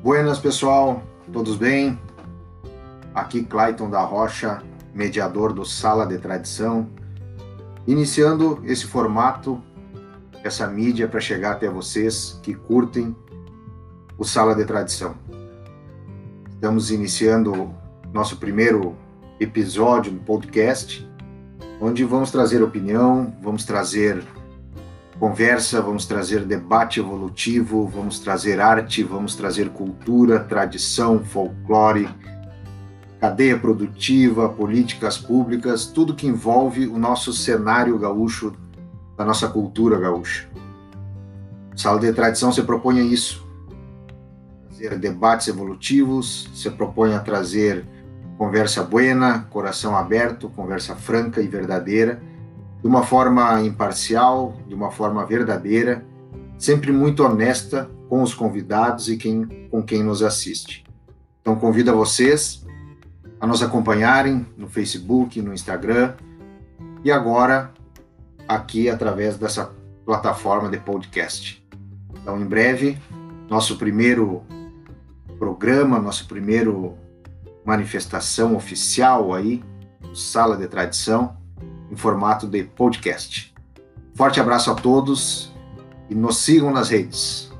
Buenas, pessoal, todos bem? Aqui Clayton da Rocha, mediador do Sala de Tradição, iniciando esse formato, essa mídia para chegar até vocês que curtem o Sala de Tradição. Estamos iniciando nosso primeiro episódio do podcast, onde vamos trazer opinião, vamos trazer conversa, vamos trazer debate evolutivo, vamos trazer arte, vamos trazer cultura, tradição, folclore, cadeia produtiva, políticas públicas, tudo que envolve o nosso cenário gaúcho, da nossa cultura gaúcha. Sala de Tradição se propõe a isso, trazer debates evolutivos, se propõe a trazer conversa buena, coração aberto, conversa franca e verdadeira, de uma forma imparcial, de uma forma verdadeira, sempre muito honesta com os convidados e quem, com quem nos assiste. Então convido a vocês a nos acompanharem no Facebook, no Instagram e agora aqui através dessa plataforma de podcast. Então, em breve, nosso primeiro programa, nosso primeiro manifestação oficial aí, Sala de Tradição, em formato de podcast. Forte abraço a todos e nos sigam nas redes.